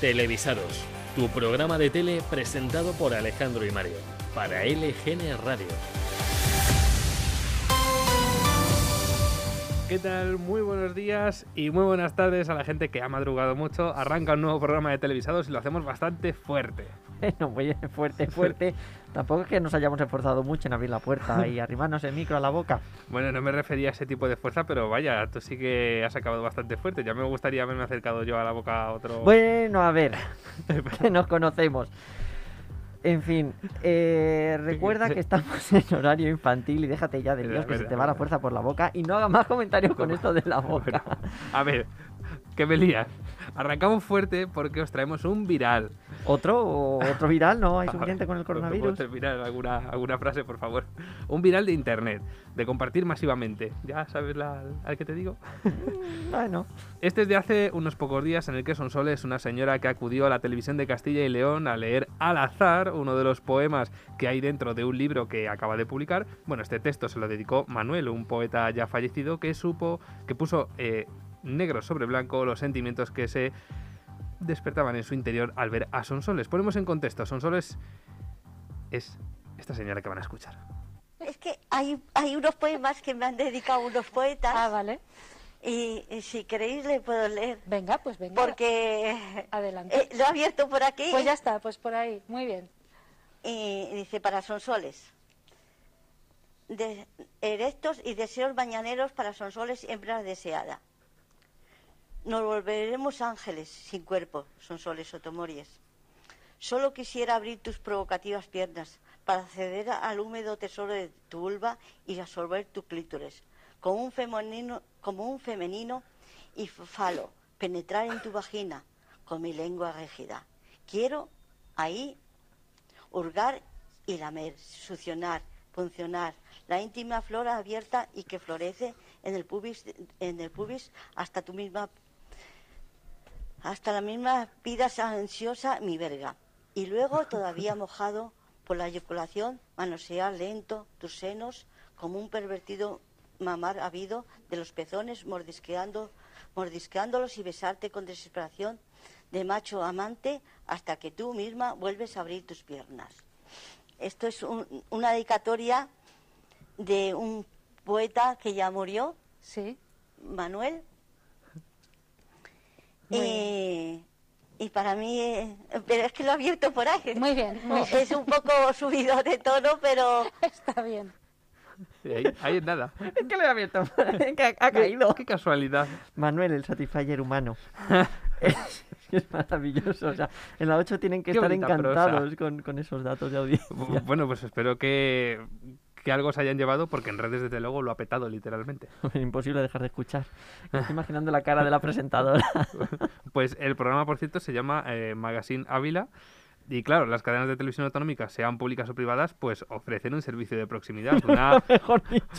Televisados, tu programa de tele presentado por Alejandro y Mario, para LGN Radio. ¿Qué tal? Muy buenos días y muy buenas tardes a la gente que ha madrugado mucho. Arranca un nuevo programa de televisados y lo hacemos bastante fuerte. Bueno, muy fuerte, fuerte. Tampoco es que nos hayamos esforzado mucho en abrir la puerta y arrimarnos el micro a la boca. Bueno, no me refería a ese tipo de fuerza, pero vaya, tú sí que has acabado bastante fuerte. Ya me gustaría haberme acercado yo a la boca a otro. Bueno, a ver, que nos conocemos. En fin, eh, recuerda que estamos en horario infantil y déjate ya de Dios que se te va la fuerza por la boca y no haga más comentarios con esto de la boca. A ver, que me lías. Arrancamos fuerte porque os traemos un viral. ¿Otro? ¿Otro viral? ¿No hay suficiente con el coronavirus? terminar alguna, alguna frase, por favor? Un viral de internet, de compartir masivamente. ¿Ya sabes la, al que te digo? Mm, bueno. Este es de hace unos pocos días en el que Sonsoles, una señora que acudió a la televisión de Castilla y León a leer al azar uno de los poemas que hay dentro de un libro que acaba de publicar. Bueno, este texto se lo dedicó Manuel, un poeta ya fallecido que supo, que puso... Eh, negro sobre blanco los sentimientos que se despertaban en su interior al ver a Sonsoles. Ponemos en contexto, Sonsoles es esta señora que van a escuchar. Es que hay, hay unos poemas que me han dedicado unos poetas. Ah, vale. Y, si queréis le puedo leer. Venga, pues venga. Porque adelante. Eh, lo he abierto por aquí. Pues ya está, pues por ahí. Muy bien. Y dice para Sonsoles. De, erectos y deseos mañaneros para Sonsoles hembra deseada. Nos volveremos ángeles sin cuerpo, son soles otomories. Solo quisiera abrir tus provocativas piernas para acceder al húmedo tesoro de tu vulva y absorber tu clítoris, como un femenino, como un femenino y falo, penetrar en tu vagina con mi lengua rígida. Quiero ahí hurgar y lamer, succionar, funcionar, la íntima flora abierta y que florece en el pubis, en el pubis hasta tu misma hasta la misma pidas ansiosa mi verga. Y luego, todavía mojado por la eyaculación, manosear lento tus senos como un pervertido mamar habido de los pezones, mordisqueando, mordisqueándolos y besarte con desesperación de macho amante hasta que tú misma vuelves a abrir tus piernas. Esto es una dedicatoria de un poeta que ya murió, sí. Manuel, y, y para mí, eh, pero es que lo he abierto por ahí. Muy bien, Es un poco subido de tono, pero... Está bien. ahí, es nada. Es que lo he abierto, que ha, caído. Qué casualidad. Manuel, el Satisfyer humano. es, maravilloso. O sea, en la 8 tienen que estar encantados con, con, esos datos de audiencia. Bueno, pues espero que, que algo se hayan llevado porque en redes desde luego lo ha petado literalmente. Imposible dejar de escuchar. estoy imaginando la cara de la presentadora. pues el programa, por cierto, se llama eh, Magazine Ávila y claro, las cadenas de televisión autonómicas, sean públicas o privadas, pues ofrecen un servicio de proximidad, una,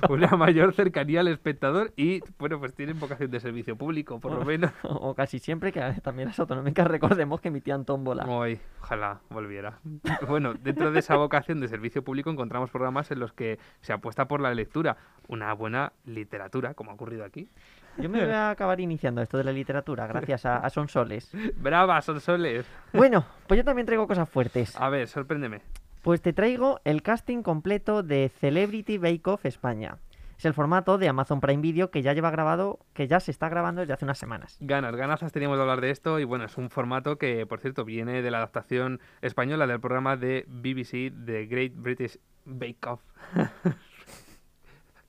una mayor cercanía al espectador y, bueno, pues tienen vocación de servicio público, por lo menos. O casi siempre, que también las autonómicas recordemos que emitían tómbola. Hoy, ojalá volviera. Bueno, dentro de esa vocación de servicio público encontramos programas en los que se apuesta por la lectura, una buena literatura, como ha ocurrido aquí. Yo me voy a acabar iniciando esto de la literatura gracias a, Sonsoles. Brava, Sonsoles. Bueno, pues yo también traigo cosas fuertes. A ver, sorpréndeme. Pues te traigo el casting completo de Celebrity Bake Off España. Es el formato de Amazon Prime Video que ya lleva grabado, que ya se está grabando desde hace unas semanas. Ganas, ganazas teníamos de hablar de esto y bueno, es un formato que, por cierto, viene de la adaptación española del programa de BBC The Great British Bake Off.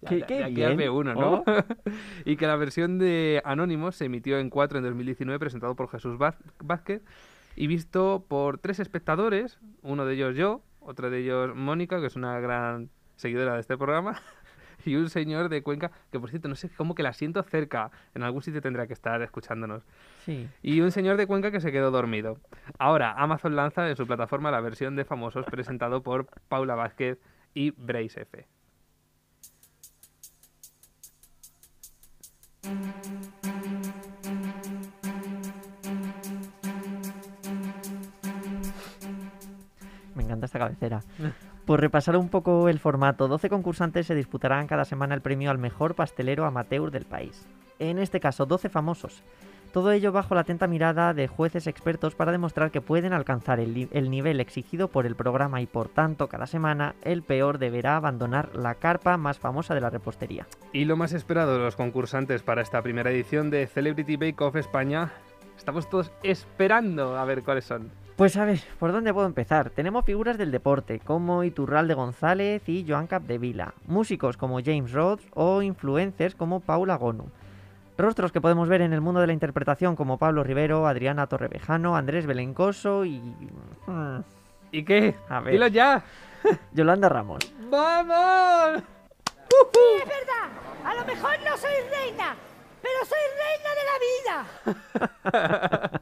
¿Qué, uno, ¿no? Oh. y que la versión de Anónimos se emitió en 4 en 2019, presentado por Jesús Vázquez y visto por tres espectadores, uno de ellos yo, otro de ellos Mónica, que es una gran seguidora de este programa, y un señor de Cuenca, que por cierto, no sé cómo que la siento cerca, en algún sitio tendrá que estar escuchándonos. Sí. Y un señor de Cuenca que se quedó dormido. Ahora, Amazon lanza en su plataforma la versión de Famosos presentado por Paula Vázquez y Brace F. esta cabecera. Por repasar un poco el formato, 12 concursantes se disputarán cada semana el premio al mejor pastelero amateur del país. En este caso, 12 famosos. Todo ello bajo la atenta mirada de jueces expertos para demostrar que pueden alcanzar el, el nivel exigido por el programa y por tanto cada semana el peor deberá abandonar la carpa más famosa de la repostería. Y lo más esperado de los concursantes para esta primera edición de Celebrity Bake Off España, estamos todos esperando a ver cuáles son. Pues a ver, ¿por dónde puedo empezar? Tenemos figuras del deporte, como Iturralde González y Joan Capdevila, músicos como James Rhodes o influencers como Paula Gonu. Rostros que podemos ver en el mundo de la interpretación como Pablo Rivero, Adriana Torrevejano, Andrés Belencoso y... hmm, ¿Y qué? A ver. ¡Dilo ya! Yolanda Ramos. ¡Vamos! Es verdad, a lo mejor no soy reina, pero soy reina de la vida.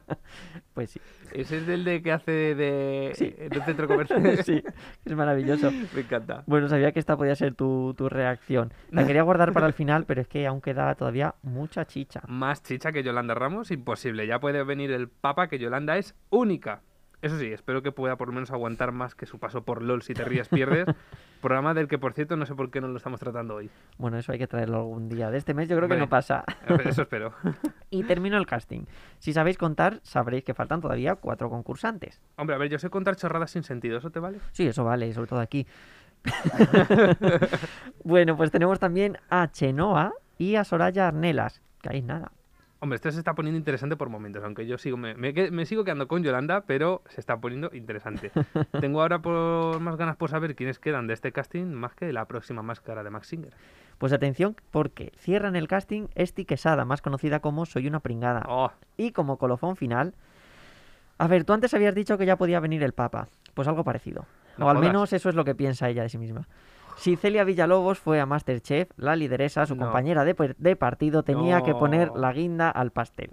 Pues sí, Ese es del de que hace de... Sí. en el centro comercial. sí, es maravilloso. Me encanta. Bueno, sabía que esta podía ser tu, tu reacción. La quería guardar para el final, pero es que aún queda todavía mucha chicha. Más chicha que Yolanda Ramos, imposible. Ya puede venir el Papa, que Yolanda es única. Eso sí, espero que pueda por lo menos aguantar más que su paso por LOL si te ríes pierdes. Programa del que, por cierto, no sé por qué no lo estamos tratando hoy. Bueno, eso hay que traerlo algún día. De este mes yo creo que no pasa. Eso espero. Y termino el casting. Si sabéis contar, sabréis que faltan todavía cuatro concursantes. Hombre, a ver, yo sé contar chorradas sin sentido, ¿eso te vale? Sí, eso vale, sobre todo aquí. bueno, pues tenemos también a Chenoa y a Soraya Arnelas. Que ahí nada. Hombre, esto se está poniendo interesante por momentos, aunque yo sigo me, me me sigo quedando con Yolanda, pero se está poniendo interesante. Tengo ahora por más ganas por saber quiénes quedan de este casting más que la próxima máscara de Max Singer. Pues atención, porque cierran el casting Esti Quesada, más conocida como Soy una pringada. Oh, Y como colofón final. A ver, tú antes habías dicho que ya podía venir el Papa. Pues algo parecido. No o al jodas. menos eso es lo que piensa ella de sí misma. Si Celia Villalobos fue a Masterchef, la lideresa, su No. compañera de, partido, tenía que poner la guinda al pastel.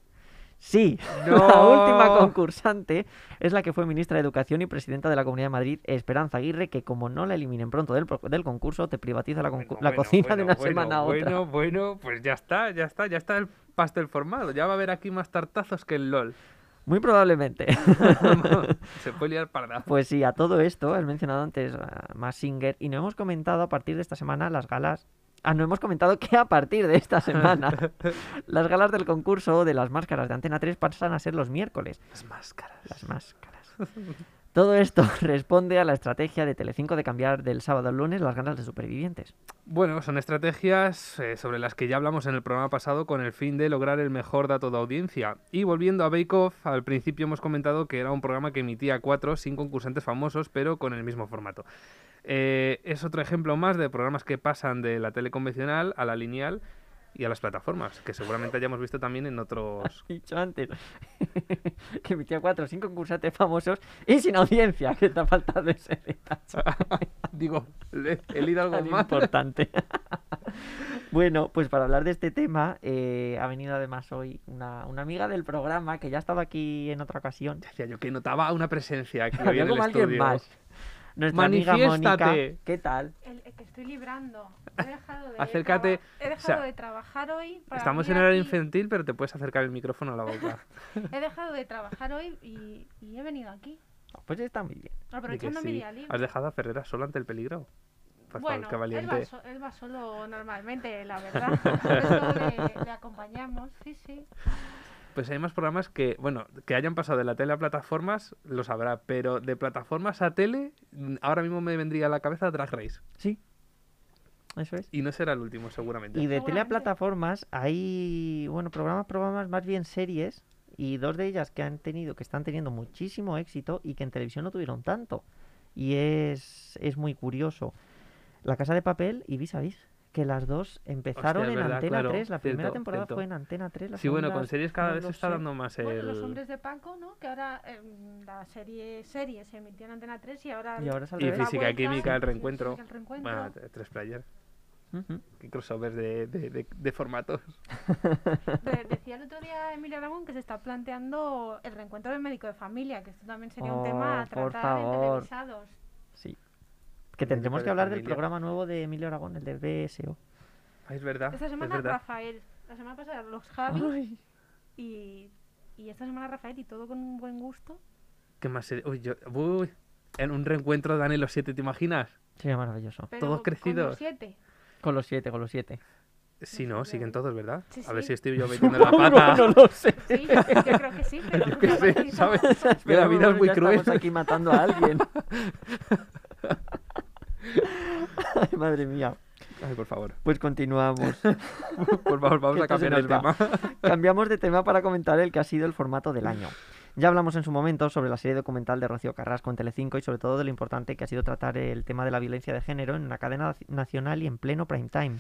Sí, la última concursante es la que fue ministra de Educación y presidenta de la Comunidad de Madrid, Esperanza Aguirre, que como no la eliminen pronto del, del concurso, te privatiza la, Bueno, la bueno, cocina de una semana a otra. Bueno, bueno, pues ya está, ya está, ya está el pastel formado. Ya va a haber aquí más tartazos que el LOL. Muy probablemente. Se puede liar parda. Pues sí, a todo esto, has mencionado antes a Mass Singer y no hemos comentado a partir de esta semana las galas. Ah, no hemos comentado que a partir de esta semana las galas del concurso de las máscaras de Antena 3 pasan a ser los miércoles. Las máscaras. Las máscaras. Todo esto responde a la estrategia de Telecinco de cambiar del sábado al lunes las galas de supervivientes. Bueno, son estrategias eh, sobre las que ya hablamos en el programa pasado con el fin de lograr el mejor dato de audiencia. Y volviendo a Bake Off, al principio hemos comentado que era un programa que emitía cuatro sin concursantes famosos, pero con el mismo formato. Eh, es otro ejemplo más de programas que pasan de la tele convencional a la lineal y a las plataformas, que seguramente hayamos visto también en otros... He dicho antes que emitía cuatro o cinco concursantes famosos y sin audiencia, que te ha faltado ese detalle. Digo, le- he leído algo más. importante. bueno, pues para hablar de este tema, eh, ha venido además hoy una, una amiga del programa que ya ha estado aquí en otra ocasión. Decía yo que notaba una presencia aquí hoy Había en el como alguien estudio. más. Nuestra amiga Mónica. Manifiéstate. ¿Qué tal? El, el que estoy librando. He dejado de, Acércate, traba- he o sea, dejado de trabajar hoy. para Estamos en horario aquí. infantil, pero te puedes acercar el micrófono a la boca. He dejado de trabajar hoy y, y he venido aquí. Pues está muy bien. Aprovechando mi sí. día libre. ¿Has dejado a Ferreras solo ante el peligro? Por bueno, favor, qué él va, so- él va solo normalmente, la verdad. Por eso le, le acompañamos. Sí, sí. Pues hay más programas que, bueno, que hayan pasado de la tele a plataformas, lo sabrá, pero de plataformas a tele, mm, ahora mismo me vendría a la cabeza Drag Race. Sí. Eso es. Y no será el último, seguramente. Y de tele a plataformas hay, bueno, programas, programas, más bien series, y dos de ellas que han tenido, que están teniendo muchísimo éxito y que en televisión no tuvieron tanto. Y es, es muy curioso. La Casa de Papel y Vis a Vis, que las dos empezaron es en verdad, Antena claro, 3. La primera cierto, temporada cierto. fue en Antena 3. La sí, bueno, con series cada no vez se está sé. dando más el... Bueno, los hombres de Paco, ¿no? Que ahora eh, la serie serie se emitió en Antena 3 y ahora. Y ahora es al Y revés. física, vuelta, química, el reencuentro. el reencuentro. Bueno, tres players. Ujú. Qué crossovers de, de, de, de formatos. De- decía el otro día Emilia Aragón que se está planteando el reencuentro del médico de familia, que esto también sería un tema a Oh, por tratar en favor. televisados. Sí. Que tendremos que hablar del programa nuevo de Emilio Aragón, el de BSO. Ah, es verdad. Esta es semana verdad. Rafael, la semana pasada los Javi Ay. y, y esta semana Rafael y todo con un buen gusto. ¿Qué más? Uy, yo... Uy, en un reencuentro de Dani los siete, ¿te imaginas? Sería maravilloso. Pero Todos con crecidos. los siete. Con los siete, con los siete. Sí, no, siguen todos, ¿verdad? Sí, A ver si estoy yo metiendo la pata. no lo sé. Sí, yo creo que sí, pero Yo qué sé. ¿sabes? Que la vida es muy Ya cruel. Estamos aquí matando a alguien. Ay, madre mía. Ay, por favor. Pues continuamos. Por favor, vamos a cambiar el tema. Cambiamos de tema para comentar el que ha sido el formato del año. Ya hablamos en su momento sobre la serie documental de Rocío Carrasco en Telecinco y sobre todo de lo importante que ha sido tratar el tema de la violencia de género en una cadena nacional y en pleno prime time.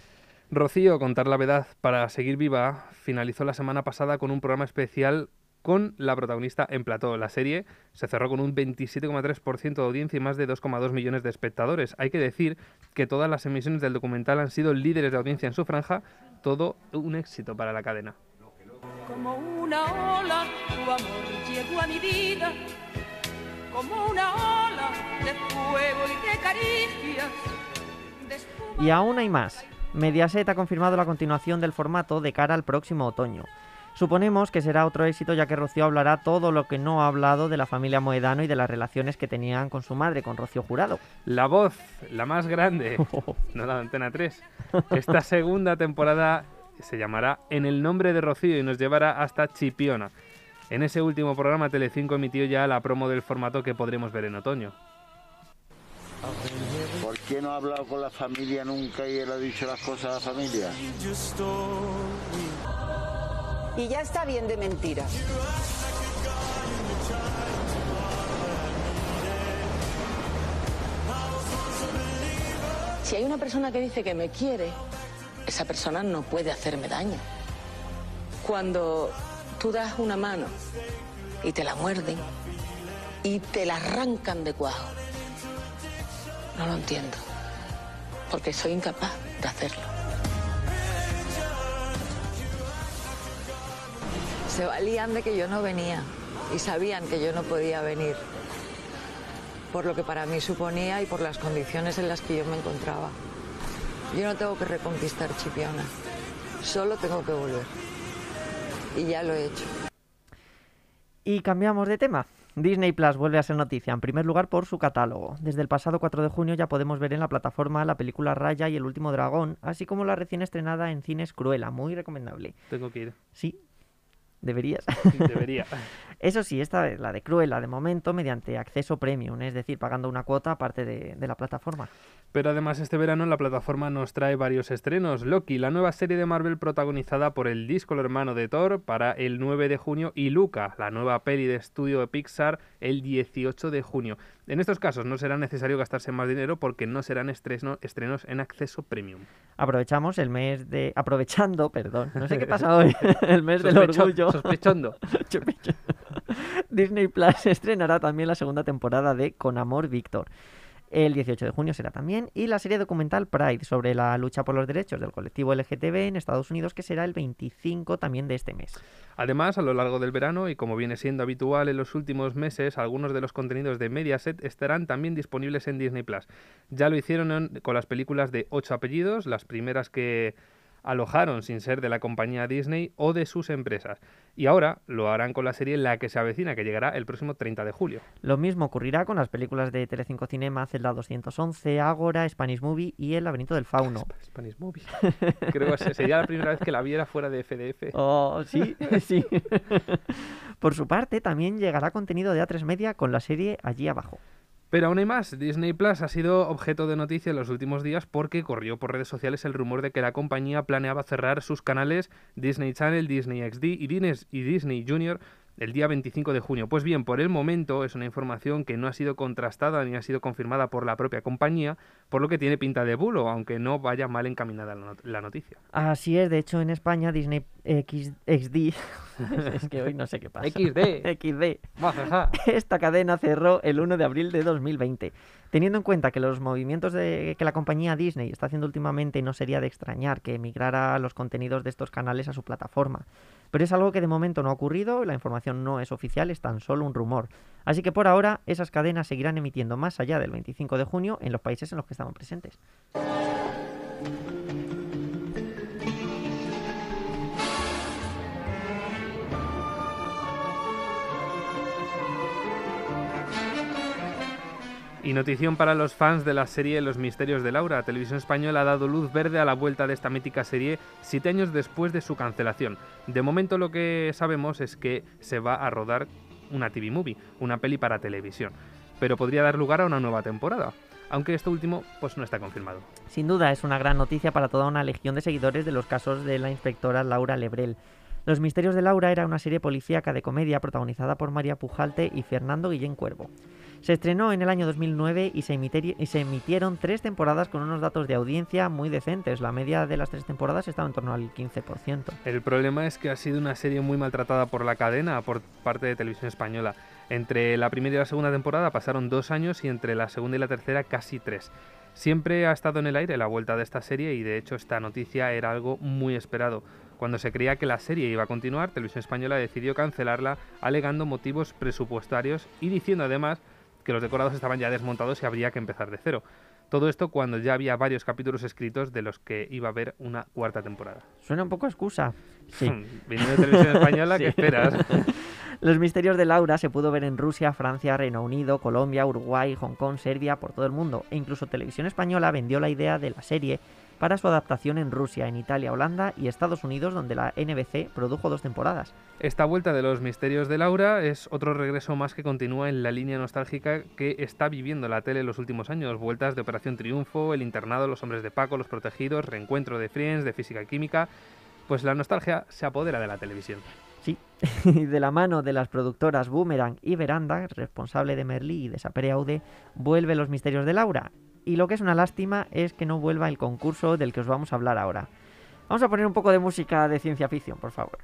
Rocío, contar la verdad para seguir viva, finalizó la semana pasada con un programa especial con la protagonista en plató. La serie se cerró con un 27,3% de audiencia y más de 2,2 millones de espectadores. Hay que decir que todas las emisiones del documental han sido líderes de audiencia en su franja, todo un éxito para la cadena. Como una ola, tu amor llegó a mi vida. Como una ola de fuego y de caricias. de espuma Y aún hay más. Mediaset ha confirmado la continuación del formato de cara al próximo otoño. Suponemos que será otro éxito ya que Rocío hablará todo lo que no ha hablado de la familia Moedano y de las relaciones que tenían con su madre, con Rocío Jurado. La voz, la más grande, no la de Antena 3. Esta segunda temporada se llamará En el nombre de Rocío y nos llevará hasta Chipiona. En ese último programa Telecinco emitió ya la promo del formato que podremos ver en otoño. ¿Por qué no ha hablado con la familia nunca y él ha dicho las cosas a la familia? Y ya está bien de mentiras. Si hay una persona que dice que me quiere, esa persona no puede hacerme daño. Cuando tú das una mano y te la muerden y te la arrancan de cuajo, no lo entiendo, porque soy incapaz de hacerlo. Se valían de que yo no venía y sabían que yo no podía venir por lo que para mí suponía y por las condiciones en las que yo me encontraba. Yo no tengo que reconquistar Chipiona, solo tengo que volver. Y ya lo he hecho. Y cambiamos de tema. Disney Plus vuelve a ser noticia, en primer lugar por su catálogo. Desde el pasado 4 de junio ya podemos ver en la plataforma la película Raya y el último dragón, así como la recién estrenada en cines Cruella, muy recomendable. Tengo que ir. Sí, deberías. Debería. Eso sí, esta es la de Cruella, de momento mediante acceso premium, es decir, pagando una cuota aparte de, de la plataforma. Pero además este verano la plataforma nos trae varios estrenos. Loki, la nueva serie de Marvel protagonizada por el díscolo hermano de Thor para el 9 de junio y Luca, la nueva peli de estudio de Pixar el 18 de junio. En estos casos no será necesario gastarse más dinero porque no serán estreno- estrenos en acceso premium. Aprovechamos el mes de... Aprovechando, perdón, no sé qué pasa hoy, el mes del Sospecho- orgullo. Sospechondo. Chupicho. Disney Plus estrenará también la segunda temporada de Con Amor Víctor. El 18 de junio será también. Y la serie documental Pride sobre la lucha por los derechos del colectivo LGTB en Estados Unidos, que será el 25 también de este mes. Además, a lo largo del verano, y como viene siendo habitual en los últimos meses, algunos de los contenidos de Mediaset estarán también disponibles en Disney Plus. Ya lo hicieron con las películas de ocho apellidos, las primeras que alojaron sin ser de la compañía Disney o de sus empresas. Y ahora lo harán con la serie La que se avecina, que llegará el próximo 30 de julio. Lo mismo ocurrirá con las películas de Telecinco Cinema, Celda 211, Ágora, Spanish Movie y El laberinto del fauno. Sp- Spanish Movie. Creo que sería la primera vez que la viera fuera de FDF. Oh, sí, sí. Por su parte, también llegará contenido de A3 Media con la serie Allí Abajo. Pero aún hay más. Disney Plus ha sido objeto de noticia en los últimos días porque corrió por redes sociales el rumor de que la compañía planeaba cerrar sus canales Disney Channel, Disney XD y Disney, Junior el día 25 de junio. Pues bien, por el momento es una información que no ha sido contrastada ni ha sido confirmada por la propia compañía, por lo que tiene pinta de bulo, aunque no vaya mal encaminada la not- la noticia. Así es, de hecho en España Disney X, XD, es que hoy no sé qué pasa. XD. XD. Esta cadena cerró el 1 de abril de 2020. Teniendo en cuenta que los movimientos de, que la compañía Disney está haciendo últimamente no sería de extrañar que emigrara los contenidos de estos canales a su plataforma. Pero es algo que de momento no ha ocurrido, la información no es oficial, es tan solo un rumor. Así que por ahora esas cadenas seguirán emitiendo más allá del 25 de junio en los países en los que estaban presentes. Y notición para los fans de la serie Los Misterios de Laura. Televisión Española ha dado luz verde a la vuelta de esta mítica serie siete años después de su cancelación. De momento lo que sabemos es que se va a rodar una TV Movie, una peli para televisión, pero podría dar lugar a una nueva temporada. Aunque esto último pues no está confirmado. Sin duda es una gran noticia para toda una legión de seguidores de los casos de la inspectora Laura Lebrel. Los Misterios de Laura era una serie policíaca de comedia protagonizada por María Pujalte y Fernando Guillén Cuervo. Se estrenó en el año 2009 y se, emitieron tres temporadas con unos datos de audiencia muy decentes. La media de las tres temporadas estaba en torno al 15%. El problema es que ha sido una serie muy maltratada por la cadena, por parte de Televisión Española. Entre la primera y la segunda temporada pasaron dos años y entre la segunda y la tercera casi tres. Siempre ha estado en el aire la vuelta de esta serie y de hecho esta noticia era algo muy esperado. Cuando se creía que la serie iba a continuar, Televisión Española decidió cancelarla alegando motivos presupuestarios y diciendo además que los decorados estaban ya desmontados y habría que empezar de cero. Todo esto cuando ya había varios capítulos escritos de los que iba a haber una cuarta temporada. Suena un poco excusa. Sí. Viniendo de televisión española, ¿qué esperas? Los misterios de Laura se pudo ver en Rusia, Francia, Reino Unido, Colombia, Uruguay, Hong Kong, Serbia, por todo el mundo. E incluso Televisión Española vendió la idea de la serie para su adaptación en Rusia, en Italia, Holanda y Estados Unidos, donde la NBC produjo dos temporadas. Esta vuelta de los misterios de Laura es otro regreso más que continúa en la línea nostálgica que está viviendo la tele en los últimos años. Vueltas de Operación Triunfo, El Internado, Los Hombres de Paco, Los Protegidos, Reencuentro de Friends, de Física y Química. Pues la nostalgia se apodera de la televisión. Sí, y de la mano de las productoras Boomerang y Veranda, responsable de Merlí y de Sapere Aude, vuelve Los Misterios de Laura, y lo que es una lástima es que no vuelva el concurso del que os vamos a hablar ahora. Vamos a poner un poco de música de ciencia ficción, por favor.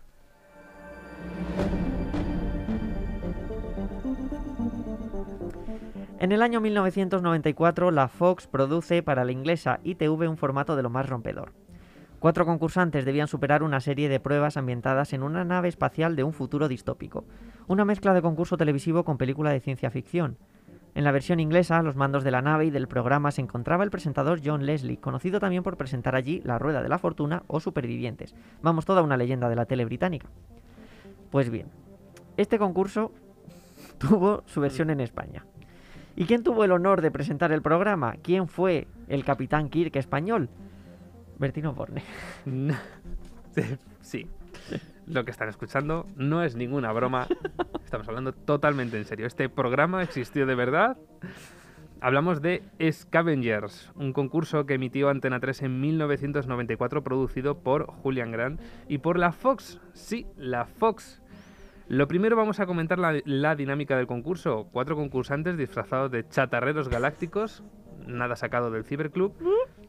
En el año 1994, la Fox produce para la inglesa ITV un formato de lo más rompedor. Cuatro concursantes debían superar una serie de pruebas ambientadas en una nave espacial de un futuro distópico. Una mezcla de concurso televisivo con película de ciencia ficción. En la versión inglesa, los mandos de la nave y del programa se encontraba el presentador John Leslie, conocido también por presentar allí La Rueda de la Fortuna o Supervivientes. Vamos, toda una leyenda de la tele británica. Pues bien, este concurso tuvo su versión en España. ¿Y quién tuvo el honor de presentar el programa? ¿Quién fue el capitán Kirk español? Bertino Borne. sí lo que están escuchando no es ninguna broma. Estamos hablando totalmente en serio. Este programa existió de verdad. Hablamos de Scavengers, un concurso que emitió Antena 3 en 1994 producido por Julian Grant y por la Fox. Sí, la Fox. Lo primero vamos a comentar la, la dinámica del concurso. Cuatro concursantes disfrazados de chatarreros galácticos, nada sacado del Ciberclub,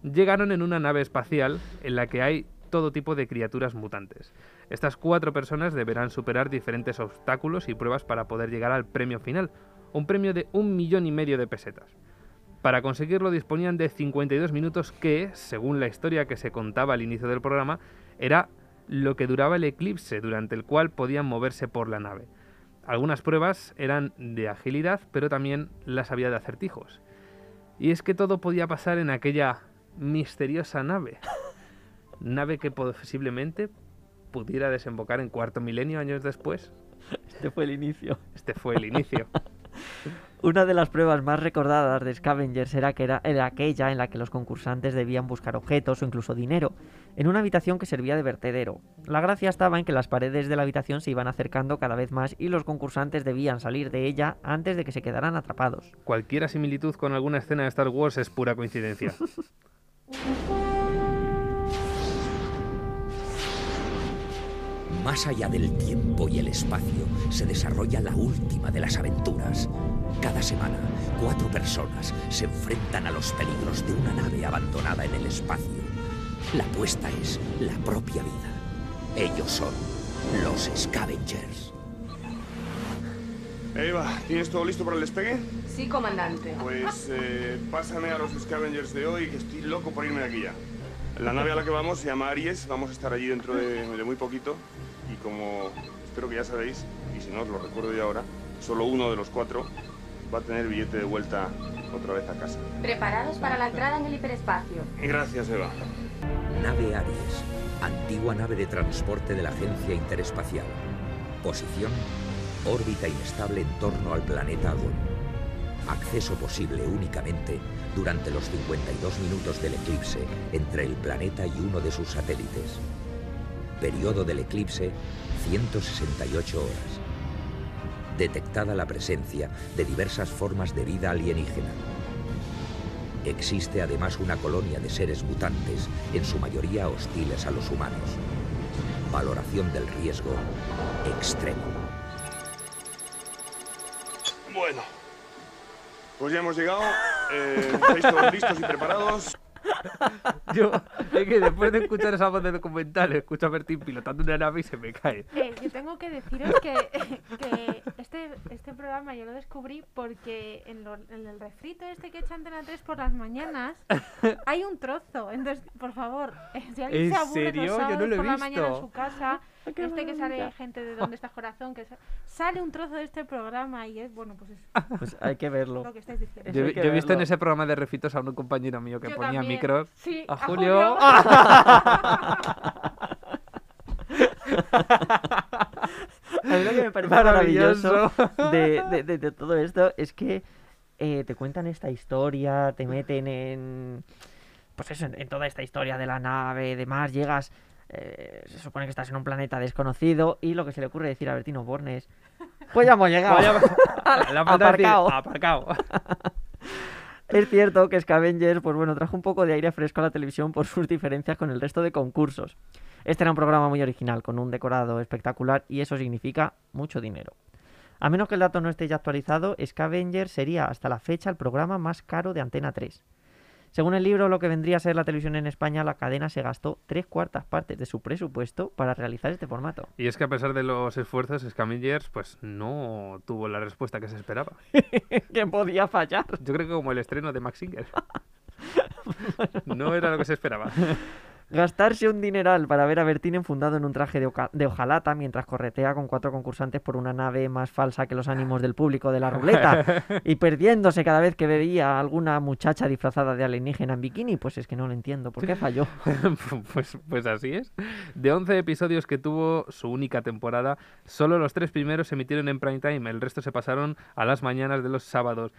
llegaron en una nave espacial en la que hay todo tipo de criaturas mutantes. Estas cuatro personas deberán superar diferentes obstáculos y pruebas para poder llegar al premio final, un premio de un millón y medio de pesetas. Para conseguirlo disponían de 52 minutos que, según la historia que se contaba al inicio del programa, era lo que duraba el eclipse durante el cual podían moverse por la nave. Algunas pruebas eran de agilidad, pero también las había de acertijos. Y es que todo podía pasar en aquella misteriosa nave nave que posiblemente pudiera desembocar en cuarto milenio años después. Este fue el inicio. Este fue el inicio. Una de las pruebas más recordadas de Scavengers era, que era, era, aquella en la que los concursantes debían buscar objetos o incluso dinero en una habitación que servía de vertedero. La gracia estaba en que las paredes de la habitación se iban acercando cada vez más y los concursantes debían salir de ella antes de que se quedaran atrapados. Cualquier similitud con alguna escena de Star Wars es pura coincidencia. Más allá del tiempo y el espacio se desarrolla la última de las aventuras. Cada semana, cuatro personas se enfrentan a los peligros de una nave abandonada en el espacio. La apuesta es la propia vida. Ellos son los Scavengers. Eva, ¿tienes todo listo para el despegue? Sí, comandante. Pues eh, pásame a los Scavengers de hoy, que estoy loco por irme de aquí ya. La nave a la que vamos se llama Aries, vamos a estar allí dentro de, de muy poquito como espero que ya sabéis, y si no os lo recuerdo yo ahora, solo uno de los cuatro va a tener billete de vuelta otra vez a casa. Preparados para la entrada en el hiperespacio. Gracias, Eva. Nave Aries, antigua nave de transporte de la Agencia Interespacial. Posición, órbita inestable en torno al planeta Agon. acceso posible únicamente durante los 52 minutos del eclipse entre el planeta y uno de sus satélites. Periodo del eclipse, 168 horas. Detectada la presencia de diversas formas de vida alienígena. Existe además una colonia de seres mutantes, en su mayoría hostiles a los humanos. Valoración del riesgo extremo. Bueno, pues ya hemos llegado. Eh, ¿Estáis todos listos y preparados? Yo, es que después de escuchar esa voz de documental, escucho a Bertín pilotando una nave y se me cae. Eh, yo tengo que deciros que, que este, este programa yo lo descubrí porque en, lo- en el refrito este que echa Antena 3 por las mañanas hay un trozo. Entonces, por favor, eh, si alguien ¿En se aburre serio? los Yo no lo he por la mañana en visto. su casa, qué este que sale gente de ¿Dónde estás corazón? que sa- sale un trozo de este programa y es, bueno, pues es Pues hay que verlo. lo que estáis diciendo. Eso Yo, hay que yo he visto en ese programa de refitos a un compañero mío que Yo ponía también. micros. Sí, a a Julio. A mí lo que me parece Maravilloso. maravilloso de, de- de- de todo esto es que eh, te cuentan esta historia, te meten en. Pues eso, en, en toda esta historia de la nave, demás, llegas. Eh, se supone que estás en un planeta desconocido y lo que se le ocurre decir a Bertino Bornes. Pues ya hemos llegado. La decir, Aparcado. aparcado. Es cierto que Scavengers, pues bueno, trajo un poco de aire fresco a la televisión por sus diferencias con el resto de concursos. Este era un programa muy original, con un decorado espectacular y eso significa mucho dinero. A menos que el dato no esté ya actualizado, Scavengers sería hasta la fecha el programa más caro de Antena 3. Según el libro, lo que vendría a ser la televisión en España, la cadena se gastó tres cuartas partes de su presupuesto para realizar este formato. Y es que a pesar de los esfuerzos, Scavengers pues no tuvo la respuesta que se esperaba. ¿Qué podía fallar? Yo creo que como el estreno de Max Singer. no era lo que se esperaba. Gastarse un dineral para ver a Bertín enfundado en un traje de, de hojalata mientras corretea con cuatro concursantes por una nave más falsa que los ánimos del público de la ruleta y perdiéndose cada vez que veía a alguna muchacha disfrazada de alienígena en bikini, pues es que no lo entiendo. ¿Por qué falló? pues, pues así es. De 11 episodios que tuvo su única temporada, solo los tres primeros se emitieron en prime time, el resto se pasaron a las mañanas de los sábados.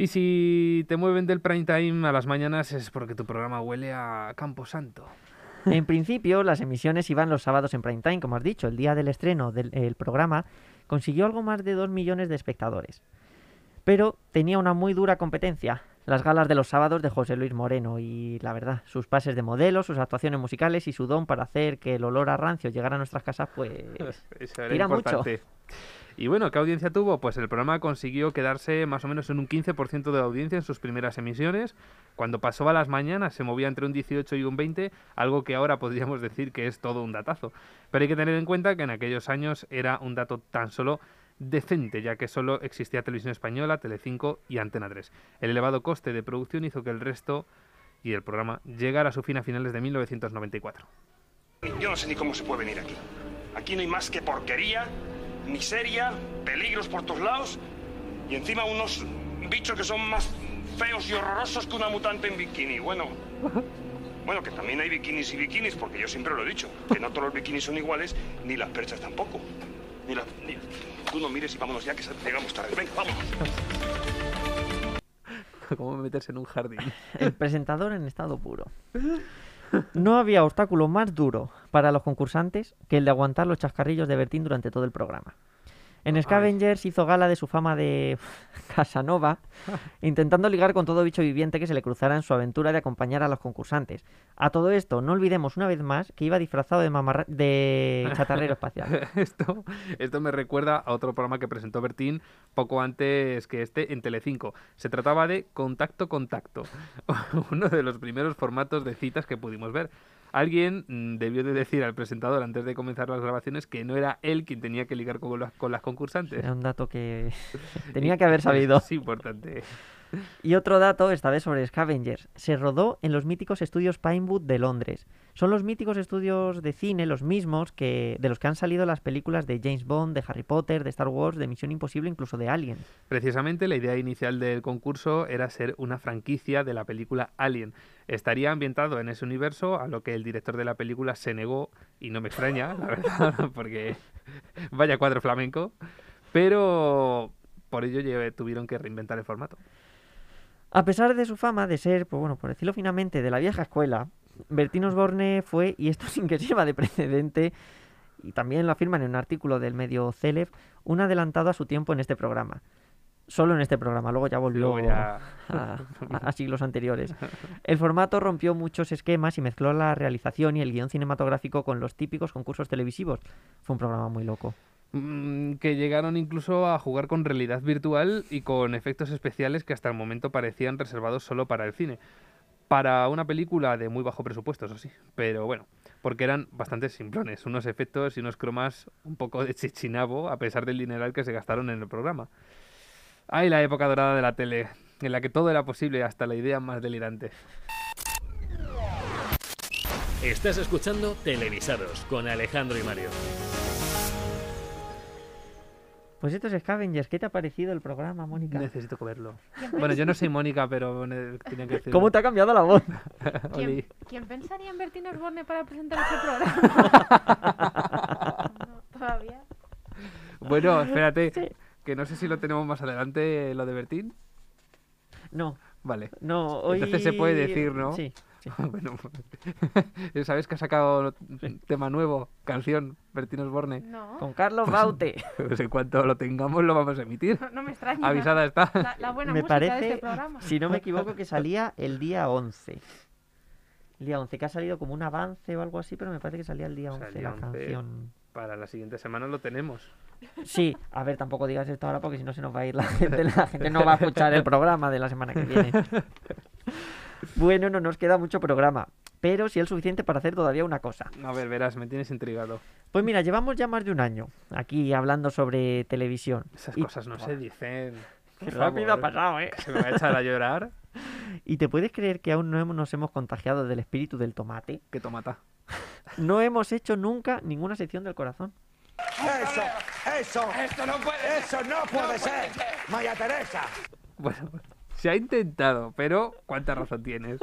Y si te mueven del prime time a las mañanas es porque tu programa huele a Camposanto. En principio, las emisiones iban los sábados en prime time, como has dicho. El día del estreno del el programa consiguió algo más de 2 millones de espectadores. Pero tenía una muy dura competencia. Las galas de los sábados de José Luis Moreno y, la verdad, sus pases de modelo, sus actuaciones musicales y su don para hacer que el olor a rancio llegara a nuestras casas, pues... Eso era tira mucho. Y bueno, ¿qué audiencia tuvo? Pues el programa consiguió quedarse más o menos en un 15% de audiencia en sus primeras emisiones. Cuando pasó a las mañanas se movía entre un 18 y un 20, algo que ahora podríamos decir que es todo un datazo. Pero hay que tener en cuenta que en aquellos años era un dato tan solo decente, ya que solo existía Televisión Española, Telecinco y Antena 3. El elevado coste de producción hizo que el resto y el programa llegara a su fin a finales de 1994. Yo no sé ni cómo se puede venir aquí. Aquí no hay más que porquería, miseria, peligros por todos lados y encima unos bichos que son más feos y horrorosos que una mutante en bikini. Bueno, bueno, que también hay bikinis y bikinis, porque yo siempre lo he dicho, que no todos los bikinis son iguales, ni las perchas tampoco. Ni las... ni- Tú no mires y vámonos ya, que llegamos tarde. Venga, vámonos. ¿Cómo meterse en un jardín? El presentador en estado puro. No había obstáculo más duro para los concursantes que el de aguantar los chascarrillos de Bertín durante todo el programa. En Scavengers hizo gala de su fama de Casanova, intentando ligar con todo bicho viviente que se le cruzara en su aventura de acompañar a los concursantes. A todo esto, no olvidemos una vez más que iba disfrazado de, mamarra- de chatarrero espacial. esto, esto me recuerda a otro programa que presentó Bertín poco antes que este en Telecinco. Se trataba de Contacto Contacto, uno de los primeros formatos de citas que pudimos ver. Alguien mm, debió de decir al presentador antes de comenzar las grabaciones que no era él quien tenía que ligar con, las- con las concursantes. Era un dato que tenía que haber sabido. Es importante. Y otro dato, esta vez sobre Scavengers. Se rodó en los míticos estudios Pinewood de Londres. Son los míticos estudios de cine, los mismos que de los que han salido las películas de James Bond, de Harry Potter, de Star Wars, de Misión Imposible, incluso de Alien. Precisamente la idea inicial del concurso era ser una franquicia de la película Alien. Estaría ambientado en ese universo, a lo que el director de la película se negó, y no me extraña, la verdad, porque vaya cuadro flamenco. Pero por ello tuvieron que reinventar el formato. A pesar de su fama de ser, pues bueno, por decirlo finamente, de la vieja escuela, Bertín Osborne fue, y esto sin que sirva de precedente, y también lo afirman en un artículo del medio Celeb, un adelantado a su tiempo en este programa. Solo en este programa, luego ya volvió Luego ya- a, a siglos anteriores. El formato rompió muchos esquemas y mezcló la realización y el guion cinematográfico con los típicos concursos televisivos. Fue un programa muy loco. Mm, que llegaron incluso a jugar con realidad virtual y con efectos especiales que hasta el momento parecían reservados solo para el cine. Para una película de muy bajo presupuesto, eso sí. Pero bueno, porque eran bastante simplones. Unos efectos y unos cromas un poco de chichinabo, a pesar del dineral que se gastaron en el programa. Ay, la época dorada de la tele, en la que todo era posible, hasta la idea más delirante. Estás escuchando Televisados con Alejandro y Mario. Pues estos Scavengers, ¿qué te ha parecido el programa, Mónica? Necesito verlo. Bueno, yo no soy Mónica, pero tenía que decir. ¿Cómo te ha cambiado la voz? ¿Quién, quién pensaría en Bertín Osborne para presentar este programa? No, todavía. Bueno, espérate, que no sé si lo tenemos más adelante, lo de Bertín. No. Vale. No, hoy... Entonces se puede decir, ¿no? Sí, sí. bueno, ¿sabes que ha sacado tema nuevo, canción, Bertín Osborne? No. Con Carlos Baute. Pues en cuanto lo tengamos lo vamos a emitir. No, no me extraña. Avisada está. La, la buena me música de parece, este programa. si no me equivoco, que salía el día 11. El día 11, que ha salido como un avance o algo así, pero me parece que salía el día 11 Salía la 11. canción. Para la siguiente semana lo tenemos. Sí, a ver, tampoco digas esto ahora porque si no se nos va a ir la gente, la gente no va a escuchar el programa de la semana que viene. Bueno, no nos queda mucho programa, pero sí el suficiente para hacer todavía una cosa. A ver, verás, me tienes intrigado. Pues mira, llevamos ya más de un año aquí hablando sobre televisión. Esas Y- cosas no se dicen. Qué rápido ha pasado, ¿eh? que Se me va a echar a llorar. ¿Y te puedes creer que aún no hemos- nos hemos contagiado del espíritu del tomate? ¿Qué tomata? No hemos hecho nunca ninguna sección del corazón. Eso, eso. Esto no puede. Eso no puede ser. María Teresa. Bueno, se ha intentado, pero ¿cuánta razón tienes?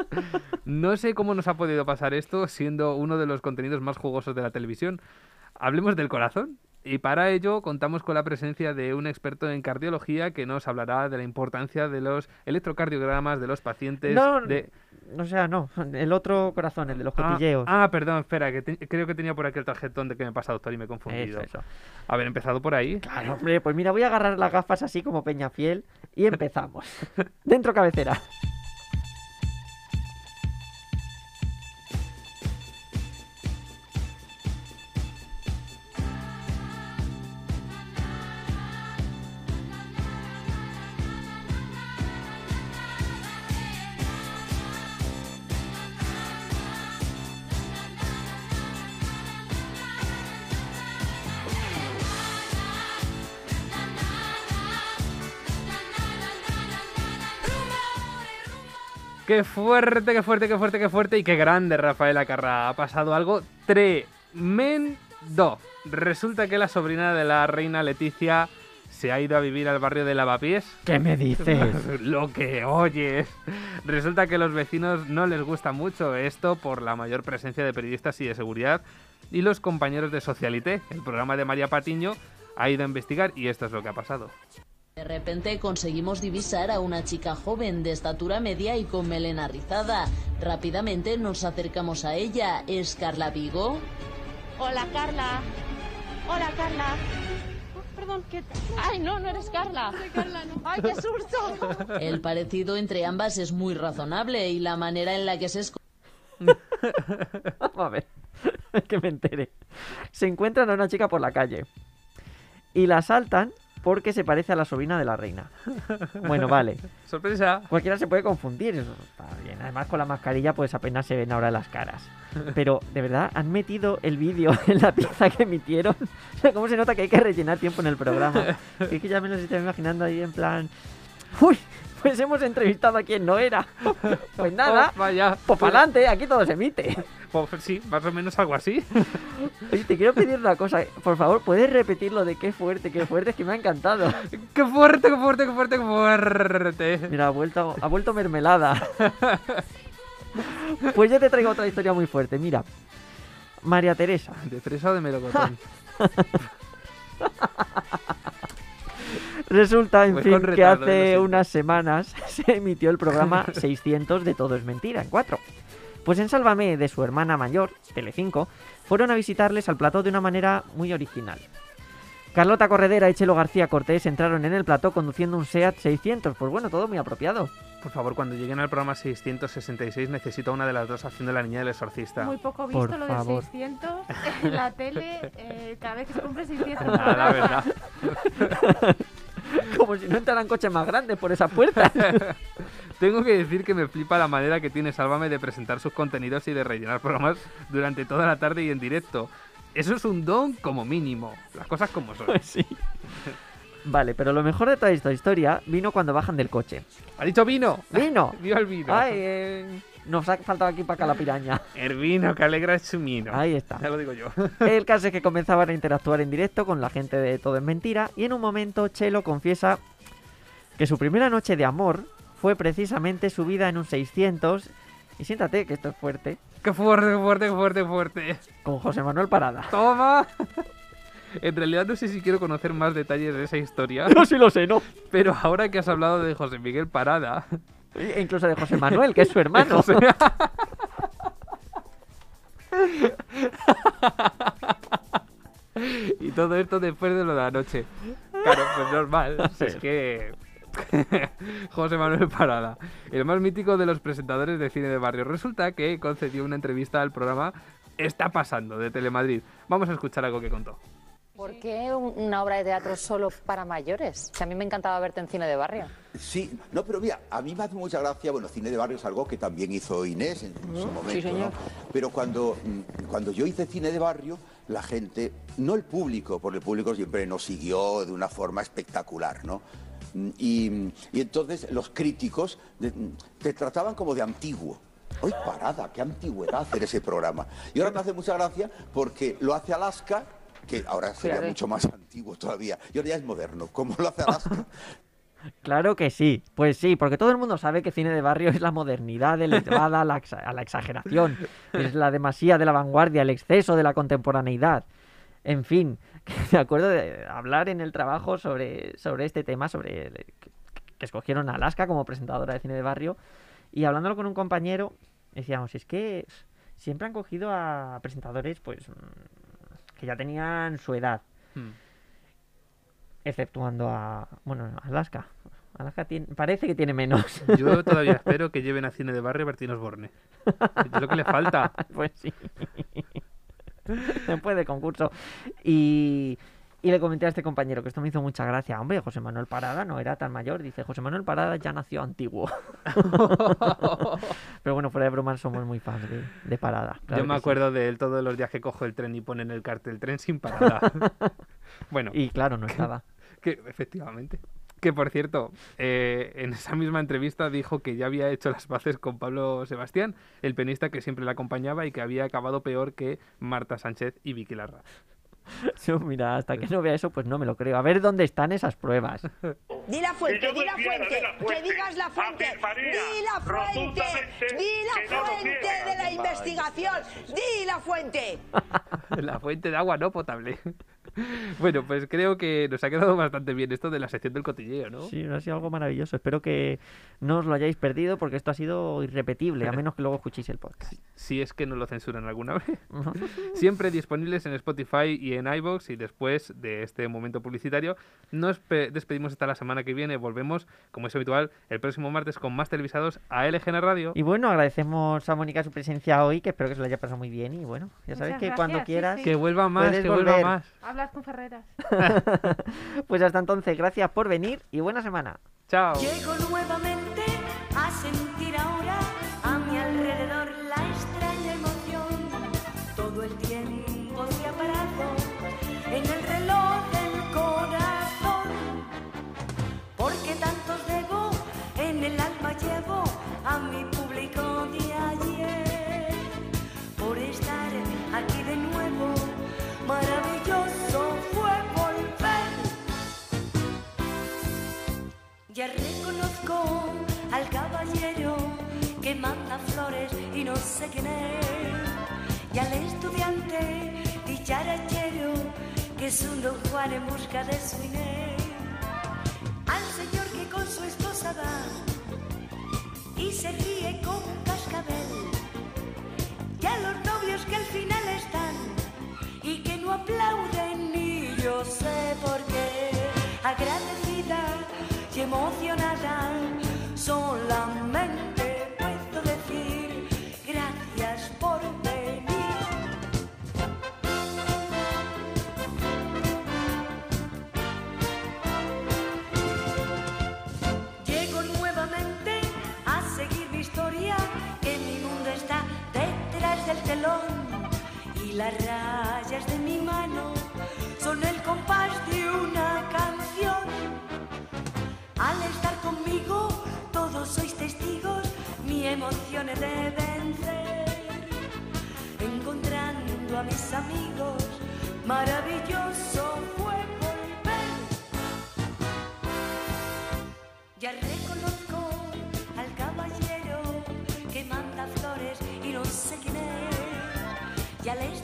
No sé cómo nos ha podido pasar esto siendo uno de los contenidos más jugosos de la televisión. Hablemos del corazón. Y para ello contamos con la presencia de un experto en cardiología que nos hablará de la importancia de los electrocardiogramas de los pacientes No, de... o sea, no, el otro corazón, el de los Ah, cotilleos. Ah, perdón, espera, que te- creo que tenía por aquí el tarjetón de que me pasa, doctor, y me he confundido. Eso, eso. Haber empezado por ahí. Claro, hombre, pues mira, voy a agarrar las gafas así como Peñafiel y empezamos. Dentro cabecera. Qué fuerte, qué fuerte, qué fuerte, qué fuerte y qué grande Rafaela Carrá. Ha pasado algo tremendo. Resulta que la sobrina de la reina Leticia se ha ido a vivir al barrio de Lavapiés. ¿Qué me dices? Lo que oyes. Resulta que los vecinos no les gusta mucho esto por la mayor presencia de periodistas y de seguridad. Y los compañeros de Socialité, el programa de María Patiño, ha ido a investigar y esto es lo que ha pasado. De repente conseguimos divisar a una chica joven de estatura media y con melena rizada. Rápidamente nos acercamos a ella. ¿Es Carla Vigo? Hola, Carla. Hola, Carla. Oh, perdón, ¿qué? Ay, no, no eres Carla. No. Ay, qué susto. El parecido entre ambas es muy razonable y la manera en la que se esconde Vamos a ver, que me entere. Se encuentran a una chica por la calle y la asaltan porque se parece a la sobrina de la reina. Bueno, vale. Sorpresa. Cualquiera se puede confundir, eso está bien. Además, con la mascarilla, pues apenas se ven ahora las caras. Pero, de verdad, han metido el vídeo en la pieza que emitieron. ¿Cómo se nota que hay que rellenar tiempo en el programa? Es que ya me lo estoy imaginando ahí en plan. ¡Uy! Pues hemos entrevistado a quien no era. Pues nada. Oh, vaya. Pues para adelante, aquí todo se emite. Pues sí, más o menos algo así. Oye, te quiero pedir una cosa. Por favor, ¿puedes repetir lo de qué fuerte, qué fuerte? Es que me ha encantado. ¡Qué fuerte, qué fuerte, qué fuerte, qué fuerte! Mira, ha vuelto, ha vuelto mermelada. Pues yo te traigo otra historia muy fuerte. Mira, María Teresa. ¿De fresa o de melocotón? Resulta, en Voy fin, que hace unas semanas se emitió el programa 600 de Todo es Mentira, en 4. Pues en Sálvame de su hermana mayor, Telecinco, fueron a visitarles al plató de una manera muy original. Carlota Corredera y Chelo García Cortés entraron en el plató conduciendo un SEAT 600. Pues bueno, todo muy apropiado. Por favor, cuando lleguen al programa 666 necesito una de las dos haciendo la niña del exorcista. Muy poco Por visto lo de favor. 600 en la tele eh, cada vez que se cumple 600. Ah, la verdad. Como si no entraran coches más grandes por esa puerta. Tengo que decir que me flipa la manera que tiene Sálvame de presentar sus contenidos y de rellenar programas durante toda la tarde y en directo. Eso es un don como mínimo. Las cosas como son. Sí. Vale, pero lo mejor de toda esta historia vino cuando bajan del coche. ¿Ha dicho vino? ¡Vino! Viva el vino. Ay, eh, nos ha faltado aquí para acá la piraña. El vino que alegra su mino. Ahí está. Ya lo digo yo. El caso es que comenzaban a interactuar en directo con la gente de Todo es Mentira y en un momento Chelo confiesa que su primera noche de amor fue precisamente su vida en un 600 y siéntate que esto es fuerte Qué fuerte, fuerte, fuerte, fuerte. con José Manuel Parada. ¡Toma! En realidad no sé si quiero conocer más detalles de esa historia. No, sí lo sé, ¿no? Pero ahora que has hablado de José Miguel Parada, E incluso de José Manuel, que es su hermano. José- y todo esto después de lo de anoche. Claro, pues normal. si es que. José Manuel Parada, el más mítico de los presentadores de cine de barrio. Resulta que concedió una entrevista al programa Está pasando de Telemadrid. Vamos a escuchar algo que contó. ¿Por qué un- una obra de teatro solo para mayores? Si a mí me encantaba verte en cine de barrio. Sí, no, pero mira, a mí me hace mucha gracia, bueno, cine de barrio es algo que también hizo Inés en su momento, señor. ¿no? Pero cuando, mm, cuando yo hice cine de barrio, la gente, no el público, porque el público siempre nos siguió de una forma espectacular, ¿no? Y, y entonces los críticos de- te trataban como de antiguo. ¡Hoy parada! ¡Qué antigüedad hacer ese programa! Y ahora me hace mucha gracia porque lo hace Alaska, que ahora sería mucho más antiguo todavía, y ahora ya es moderno. ¿Cómo lo hace Alaska? Claro que sí, pues sí, porque todo el mundo sabe que cine de barrio es la modernidad elevada a la, exa- a la exageración, es la demasía de la vanguardia, el exceso de la contemporaneidad. En fin, que me acuerdo de hablar en el trabajo sobre, sobre este tema, sobre el- que, que escogieron a Alaska como presentadora de cine de barrio, y hablándolo con un compañero, decíamos, es que siempre han cogido a presentadores pues que ya tenían su edad Hmm. exceptuando a bueno Alaska Alaska tiene, parece que tiene menos Yo todavía espero que lleven a cine de barrio a Bertín Osborne. Es lo que le falta. pues sí después del concurso y y le comenté a este compañero que esto me hizo mucha gracia hombre José Manuel Parada no era tan mayor dice José Manuel Parada ya nació antiguo pero bueno fuera de bromas somos muy fans de, de Parada claro Yo me que sí. acuerdo de él todos los días que cojo el tren y ponen el cartel tren sin parada. bueno. y claro no estaba Que, efectivamente. Que por cierto, eh, en esa misma entrevista dijo que ya había hecho las paces con Pablo Sebastián, el penista que siempre le acompañaba y que había acabado peor que Marta Sánchez y Vicky Larra. Yo, mira, hasta que no vea eso, pues no me lo creo. A ver dónde están esas pruebas. Di la fuente, di la fuente, la que digas la fuente, di la fuente, di la fuente de la investigación, di la fuente. La fuente de agua no potable. Bueno, pues creo que nos ha quedado bastante bien esto de la sección del cotilleo, ¿no? Sí, ha sido algo maravilloso. Espero que no os lo hayáis perdido porque esto ha sido irrepetible, a menos que luego escuchéis el podcast. Si es que no lo censuran alguna vez. Siempre disponibles en Spotify y en iVoox. Y después de este momento publicitario, nos pe- despedimos hasta la semana que viene. Volvemos, como es habitual, el próximo martes con más televisados a LGN Radio. Y bueno, agradecemos a Mónica su presencia hoy, que espero que se lo haya pasado muy bien. Y bueno, ya sabes Muchas que gracias, cuando quieras. sí. Que vuelva más, que vuelva más. Con Ferreras. Pues hasta entonces, gracias por venir y buena semana. Chao. Llego nuevamente Ya reconozco al caballero que manda flores y no sé quién es. Y al estudiante dicharachero que es un don Juan en busca de su Inés. al señor que con su esposa va y se ríe como un cascabel. Y a los novios que al final están y que no aplauden ni yo sé por qué. Agradecida y emocionada, solamente puedo decir gracias por venir. Llego nuevamente a seguir mi historia, que mi mundo está detrás del telón y las rayas de mi mano son el compás de una de vencer. Encontrando a mis amigos, maravilloso fue volver. Ya reconozco al caballero que manda flores y no sé quién es. Ya les